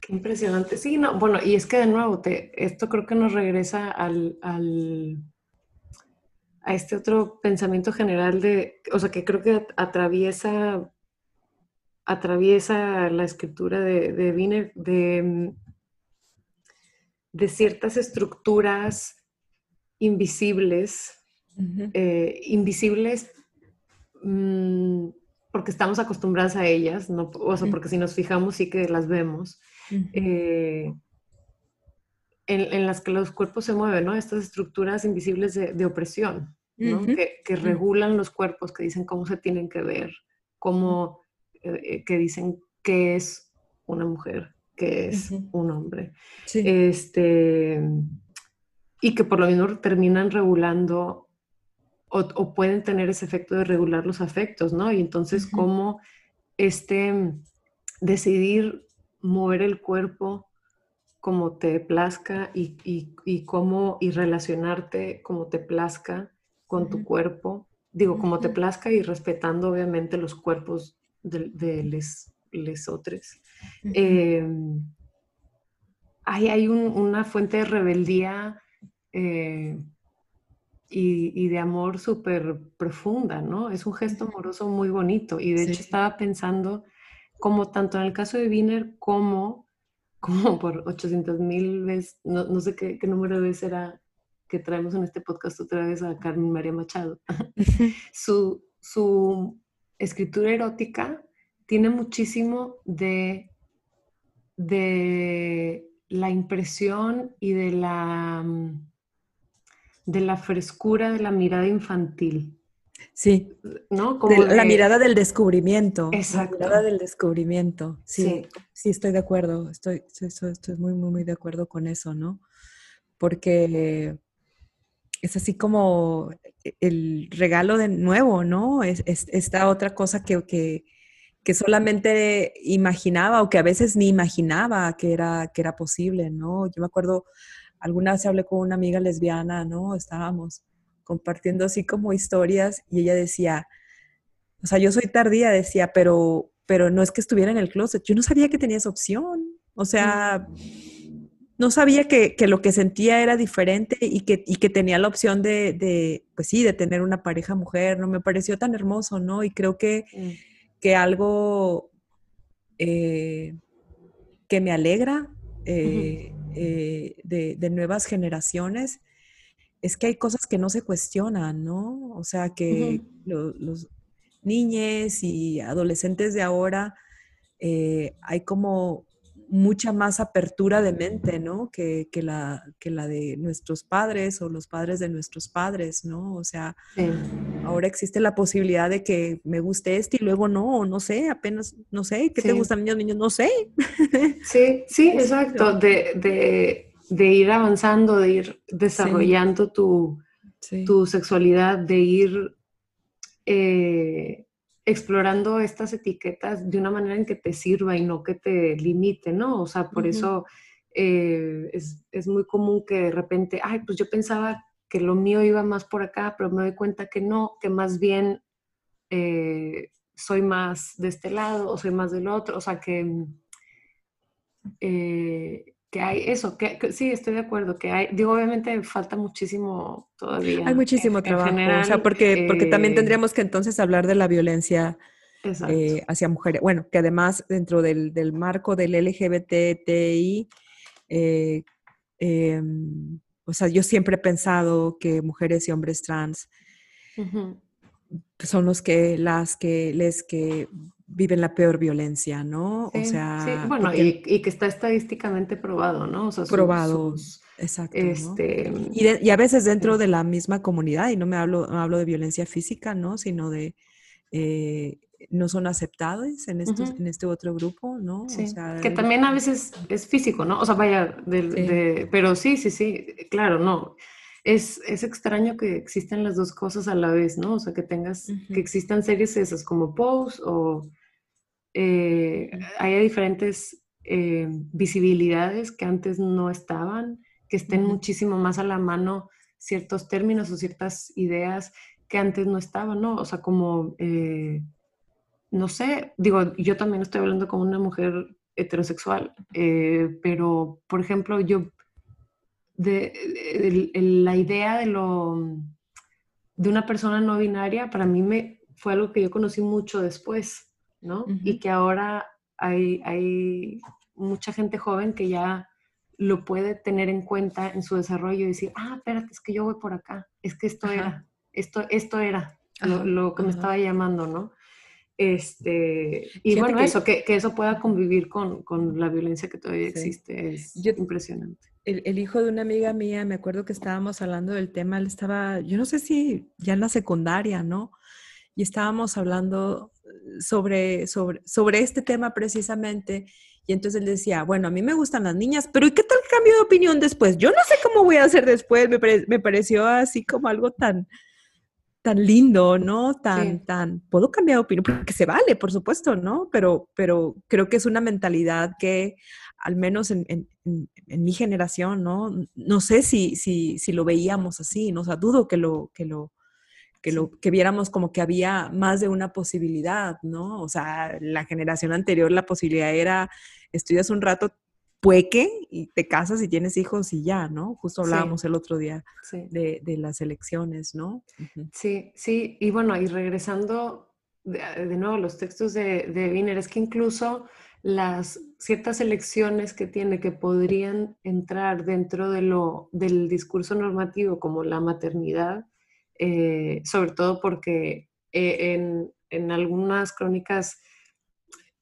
Qué impresionante. Sí, no, bueno, y es que de nuevo, te, esto creo que nos regresa al a este otro pensamiento general de, o sea, que creo que atraviesa, atraviesa la escritura de, de Wiener de, de ciertas estructuras invisibles, eh, invisibles mm, porque estamos acostumbradas a ellas, no, o sea, porque si nos fijamos sí que las vemos en, las que los cuerpos se mueven, ¿no? Estas estructuras invisibles de, opresión, ¿no? que, regulan los cuerpos, que dicen cómo se tienen que ver, cómo, eh, eh, que dicen qué es una mujer, qué es un hombre. Este, y que por lo mismo terminan regulando o, pueden tener ese efecto de regular los afectos, ¿no? Y entonces cómo este decidir mover el cuerpo como te plazca y, y, cómo y relacionarte como te plazca con tu cuerpo. Digo, como te plazca y respetando obviamente los cuerpos de, de les, les otros. Em, hay una fuente de rebeldía eh, y, y, de amor súper profunda, ¿no? Es un gesto amoroso muy bonito. Y de hecho estaba pensando como tanto en el caso de Wiener como como por 800 mil veces, no, no, sé qué, qué, número de veces era que traemos en este podcast otra vez a Carmen María Machado. su, su escritura erótica tiene muchísimo de, de la impresión y de la, de la frescura de la mirada infantil. Sí, ¿no? Como la mirada del descubrimiento. Exacto. La mirada del descubrimiento. Sí, sí, estoy de acuerdo. Estoy, estoy, muy, muy, muy de acuerdo con eso, ¿no? Porque es así como el regalo de nuevo, ¿no? Es, esta otra cosa que, que, que, solamente imaginaba o que a veces ni imaginaba que era, que era posible, ¿no? Yo me acuerdo, alguna vez hablé con una amiga lesbiana, ¿no? Estábamos compartiendo así como historias y ella decía, o sea, yo soy tardía, decía, pero, pero no es que estuviera en el closet, yo no sabía que tenía esa opción, o sea, no sabía que, que lo que sentía era diferente y que, y que tenía la opción de, de, pues sí, de tener una pareja mujer, ¿no? Me pareció tan hermoso, ¿no? Y creo que, que algo eh, que me alegra eh, eh, de, de, nuevas generaciones es que hay cosas que no se cuestionan, ¿no? O sea, que los niños y adolescentes de ahora eh, hay como mucha más apertura de mente, ¿no? Que, la, que la de nuestros padres o los padres de nuestros padres, ¿no? O sea, ahora existe la posibilidad de que me guste este y luego no, no sé, apenas, no sé, ¿qué te gustan niños, niños? No sé. Sí, sí, exacto, de, de de ir avanzando, de ir desarrollando tu, tu sexualidad, de ir eh, explorando estas etiquetas de una manera en que te sirva y no que te limite, ¿no? O sea, por eso eh, es, muy común que de repente, ay, pues yo pensaba que lo mío iba más por acá, pero me doy cuenta que no, que más bien eh, soy más de este lado o soy más del otro, o sea, que, eh, que hay eso, que, sí, estoy de acuerdo, que hay, digo, obviamente falta muchísimo todavía. Hay muchísimo trabajo, o sea, porque, porque también tendríamos que entonces hablar de la violencia hacia mujeres. Bueno, que además dentro del, del marco del LGBTI, eh, em, o sea, yo siempre he pensado que mujeres y hombres trans son los que, las que, les que viven la peor violencia, ¿no? o sea, sí. bueno, y, que está estadísticamente probado, ¿no? O sea, probado, exacto. Este, y, a veces dentro de la misma comunidad, y no me hablo, no hablo de violencia física, ¿no? Sino de eh, no son aceptados en, estos, en este otro grupo, ¿no? Sí. que también a veces es físico, ¿no? O sea, vaya, de, pero sí, sí, sí, claro, no. Es, es, extraño que existan las dos cosas a la vez, ¿no? O sea, que tengas, que existan series esas como Pose o eh, haya diferentes eh, visibilidades que antes no estaban, que estén muchísimo más a la mano ciertos términos o ciertas ideas que antes no estaban, ¿no? O sea, como eh, no sé, digo, yo también estoy hablando como una mujer heterosexual, eh, pero, por ejemplo, yo, de, la idea de lo, de una persona no binaria, para mí me, fue algo que yo conocí mucho después, ¿no? Y que ahora hay, hay mucha gente joven que ya lo puede tener en cuenta en su desarrollo y decir, ah, espérate, es que yo voy por acá, es que esto era, esto, esto era lo, que me estaba llamando, ¿no? Este, y bueno, eso, que, que, eso pueda convivir con, con la violencia que todavía existe es impresionante. El, el, hijo de una amiga mía, me acuerdo que estábamos hablando del tema, él estaba, yo no sé si ya en la secundaria, ¿no? Y estábamos hablando sobre, sobre, sobre este tema precisamente. Y entonces él decía, bueno, a mí me gustan las niñas, pero ¿y qué tal cambio de opinión después? Yo no sé cómo voy a hacer después, me, me pareció así como algo tan, tan lindo, ¿no? Tan, tan, puedo cambiar de opinión, porque se vale, por supuesto, ¿no? Pero, pero creo que es una mentalidad que, al menos en, en, en mi generación, ¿no? No sé si, si, si, lo veíamos así, ¿no? O sea, dudo que lo, que lo, que lo, que viéramos como que había más de una posibilidad, ¿no? O sea, la generación anterior la posibilidad era, estudias un rato, pueque y te casas y tienes hijos y ya, ¿no? Justo hablábamos el otro día de, de, las elecciones, ¿no? Sí, sí, y bueno, y regresando de, de nuevo a los textos de, de Wiener, es que incluso las ciertas elecciones que tiene que podrían entrar dentro de lo, del discurso normativo como la maternidad, eh, sobre todo porque eh, en, en, algunas crónicas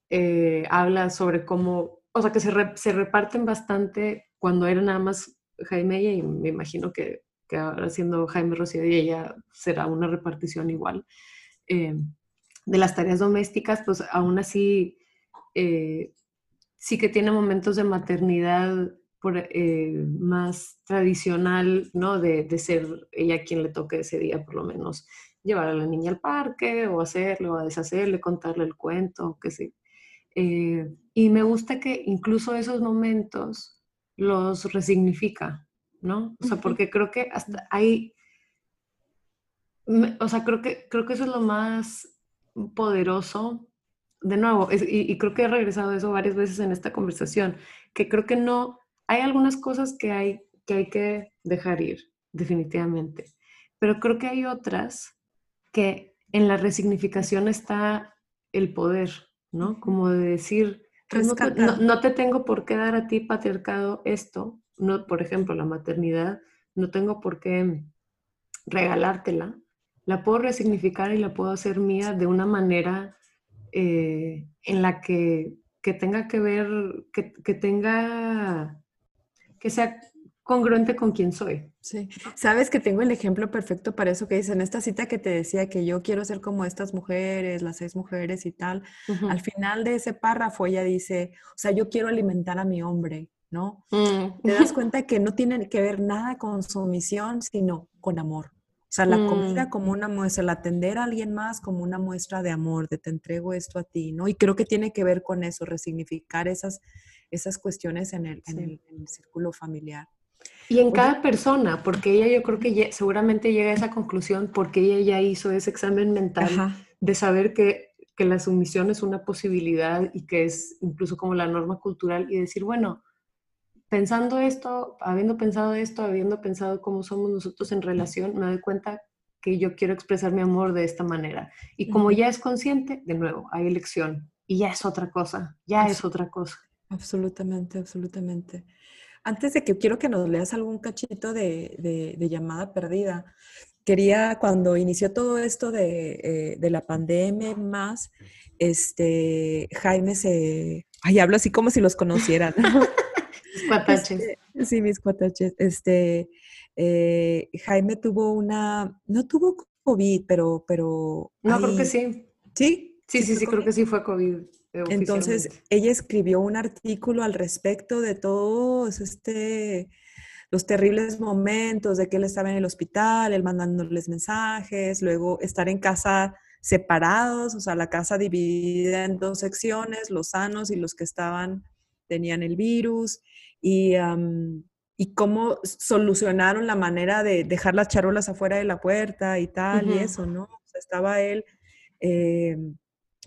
eh, habla sobre cómo o sea, que se, se, reparten bastante cuando era nada más Jaime y me imagino que, que ahora siendo Jaime Rocío y ella será una repartición igual. De las tareas domésticas, pues aún así sí que tiene momentos de maternidad por, eh, más tradicional, ¿no? De, de, ser ella quien le toque ese día, por lo menos, llevar a la niña al parque o hacerle o a deshacerle, contarle el cuento, que sé. Y me gusta que incluso esos momentos los resignifica, ¿no? O sea, porque creo que hasta ahí, o sea, creo que, creo que eso es lo más poderoso. De nuevo, y, creo que he regresado a eso varias veces en esta conversación, que creo que no, hay algunas cosas que hay que, hay que dejar ir, definitivamente, pero creo que hay otras que en la resignificación está el poder, ¿no? Como de decir, pues no te, tengo por qué dar a ti patriarcado esto, no, por ejemplo, la maternidad, no tengo por qué regalártela, la puedo resignificar y la puedo hacer mía de una manera eh, en la que, que, tenga que ver, que, que tenga, que sea congruente con quien soy. Sí, sabes que tengo el ejemplo perfecto para eso que dice en esta cita que te decía que yo quiero ser como estas mujeres, las seis mujeres y tal. Al final de ese párrafo ella dice, o sea, yo quiero alimentar a mi hombre, ¿no? Mm. Te das cuenta que no tiene que ver nada con sumisión, sino con amor. O sea, la comida mm. como una muestra, el atender a alguien más como una muestra de amor, de te entrego esto a ti, ¿no? Y creo que tiene que ver con eso, resignificar esas, esas cuestiones en el, en el, círculo familiar. Y en cada persona, porque ella yo creo que seguramente llega a esa conclusión porque ella ya hizo ese examen mental de saber que, que la sumisión es una posibilidad y que es incluso como la norma cultural y decir, bueno, pensando esto, habiendo pensado esto, habiendo pensado cómo somos nosotros en relación, me doy cuenta que yo quiero expresar mi amor de esta manera. Y como ya es consciente, de nuevo, hay elección. Y ya es otra cosa, ya es otra cosa. Absolutamente, absolutamente. Antes de que quiero que nos leas algún cachito de, llamada perdida, quería, cuando inició todo esto de, eh, la pandemia más, este, Jaime se, ay, hablo así como si los conocieran. cuataches. Este, sí, mis cuataches. Este, eh, Jaime tuvo una, no tuvo COVID, pero, pero. No, creo que sí. ¿Sí? Sí, sí, sí, creo que sí fue COVID. Eh, Entonces, ella escribió un artículo al respecto de todos este, los terribles momentos de que él estaba en el hospital, él mandándoles mensajes, luego estar en casa separados, o sea, la casa dividida en dos secciones, los sanos y los que estaban, tenían el virus, y, y cómo solucionaron la manera de dejar las charolas afuera de la puerta y tal, y eso, ¿no? O sea, estaba él eh,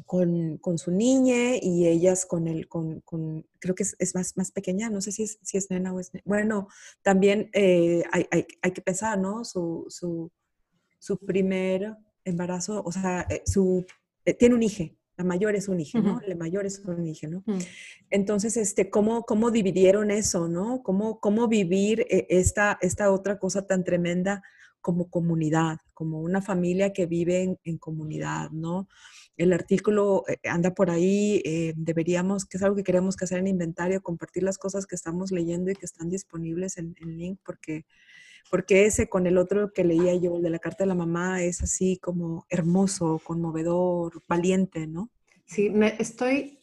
con, con, su niña y ellas con el, con, con creo que es, es, más, más pequeña, no sé si es, si es nena o es nena. Bueno, también eh, hay, hay, hay, que pensar, ¿no? Su, su, su primer embarazo, o sea, eh, su, tiene un hijo, la mayor es un hijo, ¿no? La mayor es un hijo, ¿no? Mm. Entonces, este, ¿cómo, ¿cómo dividieron eso, no? ¿Cómo, cómo vivir eh, esta, esta otra cosa tan tremenda como comunidad, como una familia que vive en, comunidad, ¿no? El artículo eh, anda por ahí, eh, deberíamos, que es algo que queremos que hacer en inventario, compartir las cosas que estamos leyendo y que están disponibles en, en link, porque porque ese con el otro que leía yo, el de la carta de la mamá, es así como hermoso, conmovedor, valiente, ¿no? Sí, me estoy,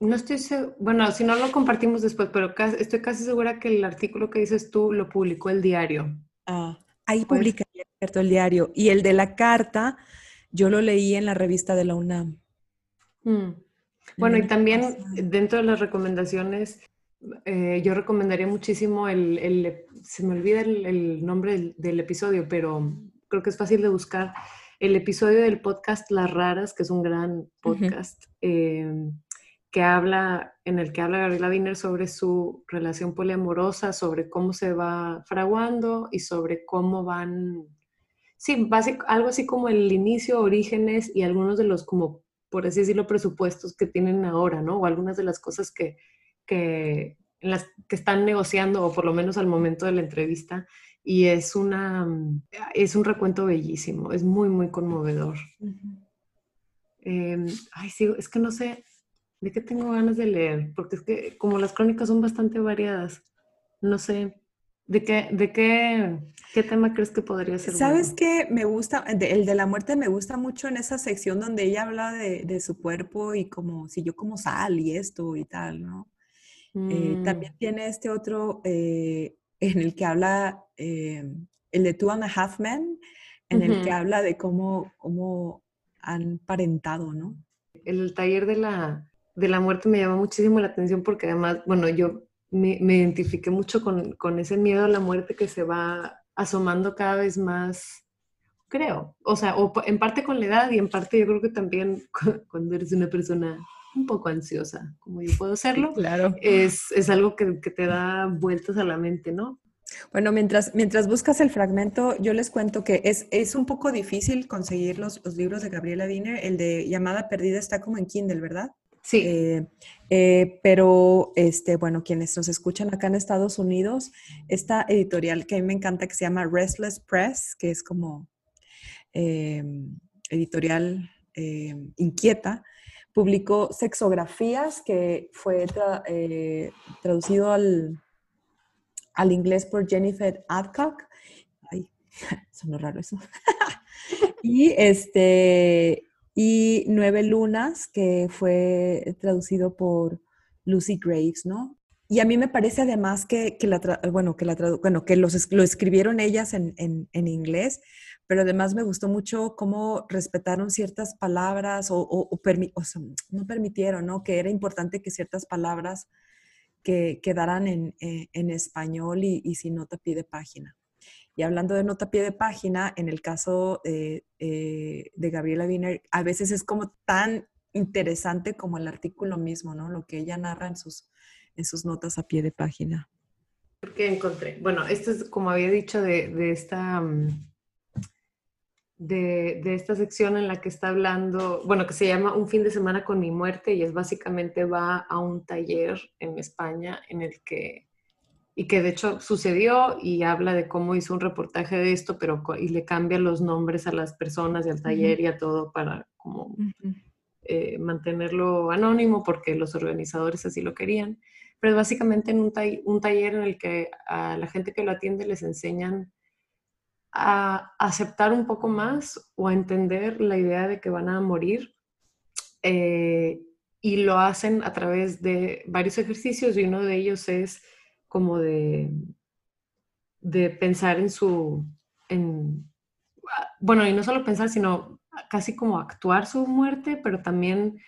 no estoy bueno, si no lo compartimos después, pero estoy casi segura que el artículo que dices tú lo publicó el diario. Ah, ahí pues publica el diario. Y el de la carta, yo lo leí en la revista de la UNAM. Mm. Bueno, y también dentro de las recomendaciones, eh, yo recomendaría muchísimo el, se me olvida el, nombre del, episodio, pero creo que es fácil de buscar, el episodio del podcast Las Raras, que es un gran podcast, em, que habla, en el que habla Gabriela Wiener sobre su relación poliamorosa, sobre cómo se va fraguando y sobre cómo van, sí, algo así como el inicio, orígenes y algunos de los como, por así decirlo, presupuestos que tienen ahora, ¿no? O algunas de las cosas que que, en las que están negociando, o por lo menos al momento de la entrevista, y es, una, es un recuento bellísimo, es muy, muy conmovedor. Em, ay, sí, es que no sé de qué tengo ganas de leer, porque es que como las crónicas son bastante variadas, no sé, ¿de qué, de qué, qué tema crees que podría ser? ¿Sabes qué? Me gusta, el de la muerte me gusta mucho en esa sección donde ella habla de, de su cuerpo y como si yo como sal y esto y tal, ¿no? Eh, mm. también tiene este otro eh, en el que habla, eh, el de Two and a Half Men, en el que habla de cómo, cómo han parentado, ¿no? El taller de la, de la muerte me llamó muchísimo la atención porque además, bueno, yo me, me identifiqué mucho con, con, ese miedo a la muerte que se va asomando cada vez más, creo. O sea, o en parte con la edad y en parte yo creo que también cuando eres una persona un poco ansiosa, como yo puedo serlo, claro. es, es algo que, que, te da vueltas a la mente, ¿no? Bueno, mientras, mientras buscas el fragmento, yo les cuento que es, es un poco difícil conseguir los, los, libros de Gabriela Wiener. El de Llamada Perdida está como en Kindle, ¿verdad? Sí. Eh, eh, pero, este, bueno, quienes nos escuchan acá en Estados Unidos, esta editorial que a mí me encanta, que se llama Restless Press, que es como eh, editorial inquieta, publicó Sexografías, que fue eh, traducido al, al, inglés por Jennifer Adcock. Ay, sonó raro eso. y, este, y Nueve Lunas, que fue traducido por Lucy Graves, ¿no? Y a mí me parece además que, que la, bueno, que, la bueno, que los, lo escribieron ellas en, en, en inglés, pero además me gustó mucho cómo respetaron ciertas palabras o, no permitieron, ¿no? Que era importante que ciertas palabras que quedaran en, eh, español y, y, sin nota pie de página. Y hablando de nota pie de página, en el caso eh, de Gabriela Wiener, a veces es como tan interesante como el artículo mismo, ¿no? Lo que ella narra en sus, en sus notas a pie de página. ¿Qué encontré? Bueno, esto es como había dicho de, esta... Mm, de, de, esta sección en la que está hablando, bueno, que se llama Un fin de semana con mi muerte y es básicamente va a un taller en España en el que y que de hecho sucedió y habla de cómo hizo un reportaje de esto, pero y le cambia los nombres a las personas y al taller y a todo para como eh, mantenerlo anónimo porque los organizadores así lo querían. Pero básicamente en un, un, taller en el que a la gente que lo atiende les enseñan a aceptar un poco más o a entender la idea de que van a morir. Eh, y lo hacen a través de varios ejercicios y uno de ellos es como de, de pensar en su, en, bueno, y no solo pensar, sino casi como actuar su muerte, pero también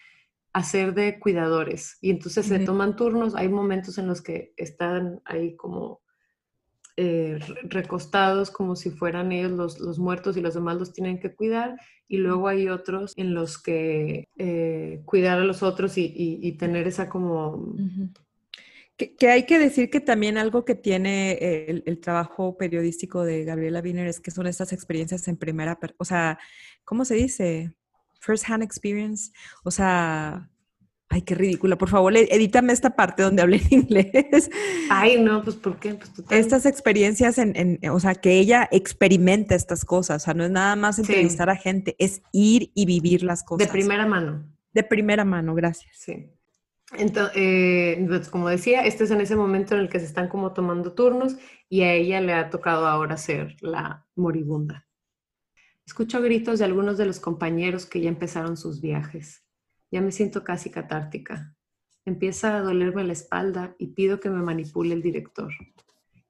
hacer de cuidadores. Y entonces se toman turnos, hay momentos en los que están ahí como eh, recostados como si fueran ellos los, los, muertos y los demás los tienen que cuidar. Y luego hay otros en los que eh, cuidar a los otros y, y, tener esa como... Que, hay que decir que también algo que tiene el, trabajo periodístico de Gabriela Wiener es que son estas experiencias en primera, o sea, ¿cómo se dice? First hand experience, o sea, ay, qué ridícula, por favor, edítame esta parte donde hable en inglés. Ay, no, pues ¿por qué? Pues, estas experiencias en, o sea, que ella experimenta estas cosas, o sea, no es nada más entrevistar a gente, es ir y vivir las cosas. De primera mano. De primera mano, gracias. Sí. Entonces, eh, pues, como decía, este es en ese momento en el que se están como tomando turnos y a ella le ha tocado ahora ser la moribunda. Escucho gritos de algunos de los compañeros que ya empezaron sus viajes. Ya me siento casi catártica. Empieza a dolerme la espalda y pido que me manipule el director.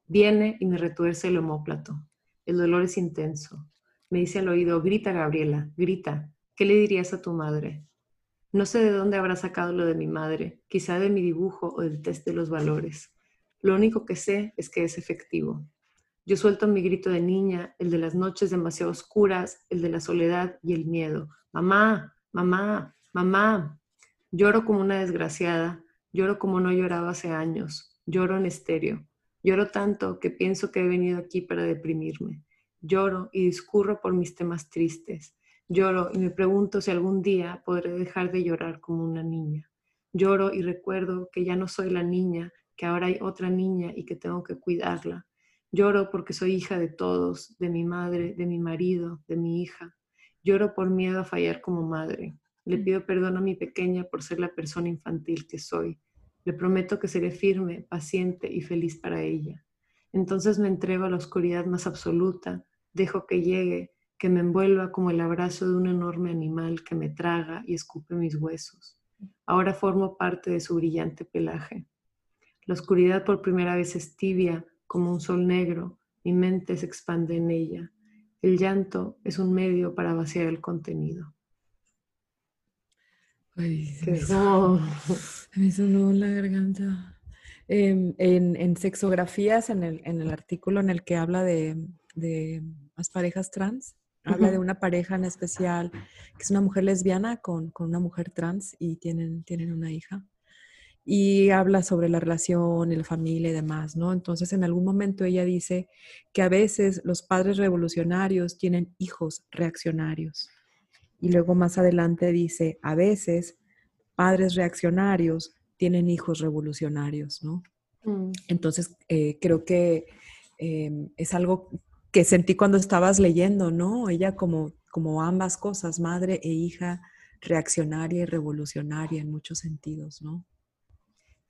Viene y me retuerce el homóplato. El dolor es intenso. Me dice al oído, grita Gabriela, grita. ¿Qué le dirías a tu madre? No sé de dónde habrá sacado lo de mi madre, quizá de mi dibujo o del test de los valores. Lo único que sé es que es efectivo. Yo suelto mi grito de niña, el de las noches demasiado oscuras, el de la soledad y el miedo. Mamá, mamá, mamá. Lloro como una desgraciada, lloro como no lloraba hace años, lloro en estéreo. Lloro tanto que pienso que he venido aquí para deprimirme. Lloro y discurro por mis temas tristes. Lloro y me pregunto si algún día podré dejar de llorar como una niña. Lloro y recuerdo que ya no soy la niña, que ahora hay otra niña y que tengo que cuidarla. Lloro porque soy hija de todos, de mi madre, de mi marido, de mi hija. Lloro por miedo a fallar como madre. Le pido perdón a mi pequeña por ser la persona infantil que soy. Le prometo que seré firme, paciente y feliz para ella. Entonces me entrego a la oscuridad más absoluta, dejo que llegue que me envuelva como el abrazo de un enorme animal que me traga y escupe mis huesos. Ahora formo parte de su brillante pelaje. La oscuridad por primera vez es tibia como un sol negro, mi mente se expande en ella. El llanto es un medio para vaciar el contenido. Ay, se me, sonó, me sonó la garganta. Em, en, sexografías, en el, artículo en el que habla de, de las parejas trans, Habla de una pareja en especial, que es una mujer lesbiana con, una mujer trans y tienen, tienen una hija. Y habla sobre la relación y la familia y demás, ¿no? Entonces, en algún momento ella dice que a veces los padres revolucionarios tienen hijos reaccionarios. Y luego más adelante dice, a veces padres reaccionarios tienen hijos revolucionarios, ¿no? Mm. Entonces, eh, creo que em, es algo que sentí cuando estabas leyendo, ¿no? Ella como, como ambas cosas, madre e hija, reaccionaria y revolucionaria en muchos sentidos, ¿no?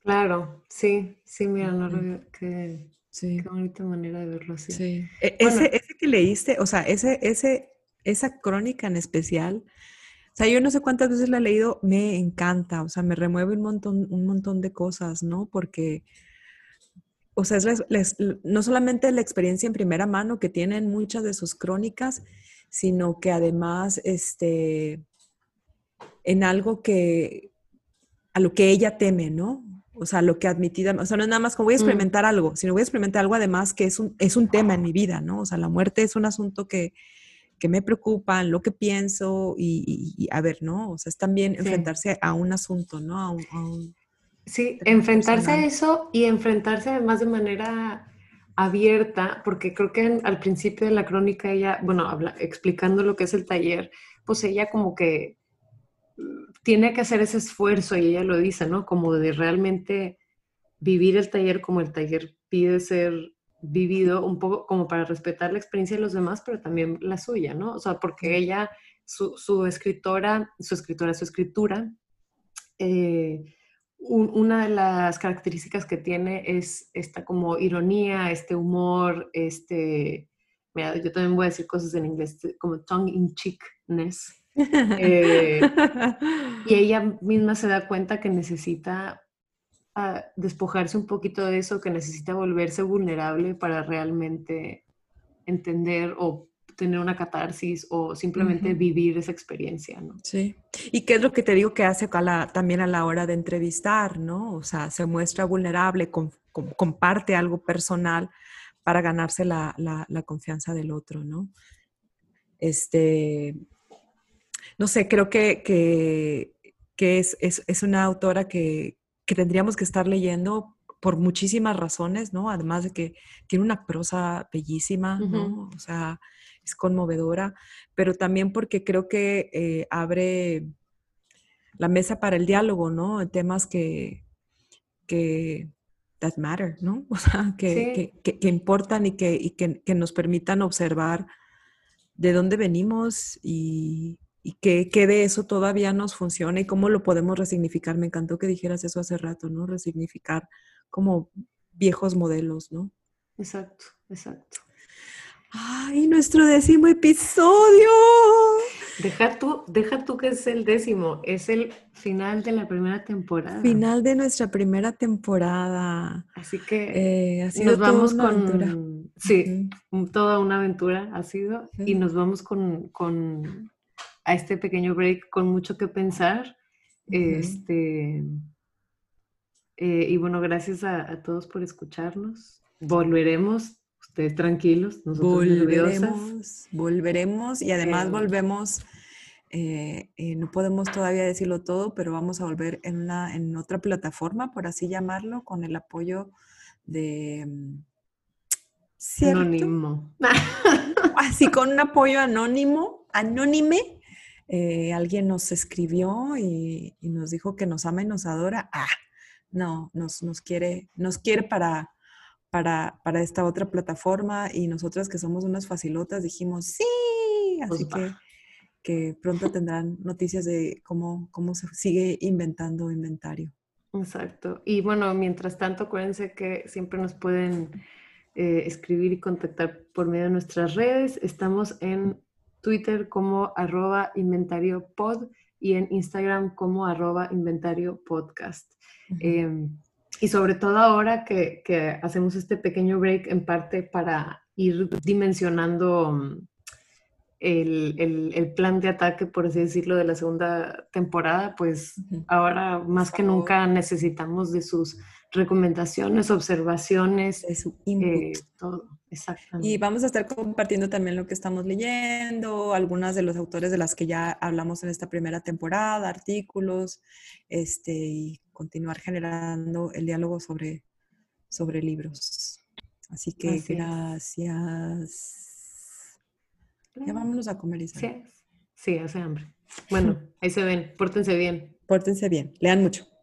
Claro, sí, sí, mira, no qué, sí. qué bonita manera de verlo así. Sí. E, ese, ese que leíste, o sea, ese, ese, esa crónica en especial, o sea, yo no sé cuántas veces la he leído, me encanta, o sea, me remueve un montón, un montón de cosas, ¿no? Porque o sea, es no solamente la experiencia en primera mano que tienen muchas de sus crónicas, sino que además, este, en algo que, a lo que ella teme, ¿no? O sea, lo que admitida, o sea, no es nada más como voy a mm. experimentar algo, sino voy a experimentar algo además que es un, es un tema en mi vida, ¿no? O sea, la muerte es un asunto que, que me preocupa, lo que pienso y, a ver, ¿no? O sea, es también enfrentarse a un asunto, ¿no? A un, sí, enfrentarse a eso y enfrentarse además de manera abierta, porque creo que al principio de la crónica ella, bueno, habla, explicando lo que es el taller, pues ella como que tiene que hacer ese esfuerzo y ella lo dice, ¿no? Como de realmente vivir el taller como el taller pide ser vivido, un poco como para respetar la experiencia de los demás, pero también la suya, ¿no? O sea, porque ella, su, escritora, su escritora, su escritura, eh, una de las características que tiene es esta como ironía, este humor, este, mira, yo también voy a decir cosas en inglés, como tongue in cheekness, eh, y ella misma se da cuenta que necesita ah, despojarse un poquito de eso, que necesita volverse vulnerable para realmente entender o tener una catarsis o simplemente vivir esa experiencia, ¿no? Sí. ¿Y qué es lo que te digo que hace también a la hora de entrevistar, ¿no? O sea, se muestra vulnerable, comparte algo personal para ganarse la, la, confianza del otro, ¿no? Este, no sé, creo que, que, es, es, una autora que, que, tendríamos que estar leyendo por muchísimas razones, ¿no? Además de que tiene una prosa bellísima, ¿no? O sea, es conmovedora, pero también porque creo que eh, abre la mesa para el diálogo, ¿no? En temas que, que that matter, ¿no? O sea, que, que, que importan y, que, y que, nos permitan observar de dónde venimos y, y que, de eso todavía nos funciona y cómo lo podemos resignificar. Me encantó que dijeras eso hace rato, ¿no? Resignificar como viejos modelos, ¿no? Exacto, exacto. ¡Ay, nuestro décimo episodio! Deja tú, deja tú que es el décimo, es el final de la primera temporada. Final de nuestra primera temporada. Así que eh, nos vamos con... Sí, toda una aventura ha sido. Y nos vamos con, con a este pequeño break con mucho que pensar. Este, eh, y bueno, gracias a, todos por escucharnos. Volveremos, ustedes tranquilos, nosotros volveremos, volveremos y además volvemos. Eh, eh, no podemos todavía decirlo todo, pero vamos a volver en, una, en otra plataforma, por así llamarlo, con el apoyo de... Mm, Anónimo. Así, con un apoyo anónimo, anónime, eh, alguien nos escribió y, nos dijo que nos ama y nos adora. Ah, no, nos, nos quiere, nos quiere para, para, para, esta otra plataforma y nosotras que somos unas facilotas dijimos sí, así pues que, que pronto tendrán noticias de cómo, cómo se sigue inventando inventario. Exacto. Y bueno, mientras tanto, acuérdense que siempre nos pueden eh, escribir y contactar por medio de nuestras redes. Estamos en Twitter como arroba inventario pod y en Instagram como arroba inventario podcast. Em, y sobre todo ahora que, hacemos este pequeño break en parte para ir dimensionando mm, el, plan de ataque, por así decirlo, de la segunda temporada, pues ahora más que nunca necesitamos de sus recomendaciones, observaciones, de su eh, todo. Y vamos a estar compartiendo también lo que estamos leyendo, algunas de los autores de las que ya hablamos en esta primera temporada, artículos, este, y continuar generando el diálogo sobre, sobre libros. Así que gracias. Ya vámonos a comer, Sí, sí, hace hambre. Bueno, ahí se ven. Pórtense bien. Pórtense bien. Lean mucho.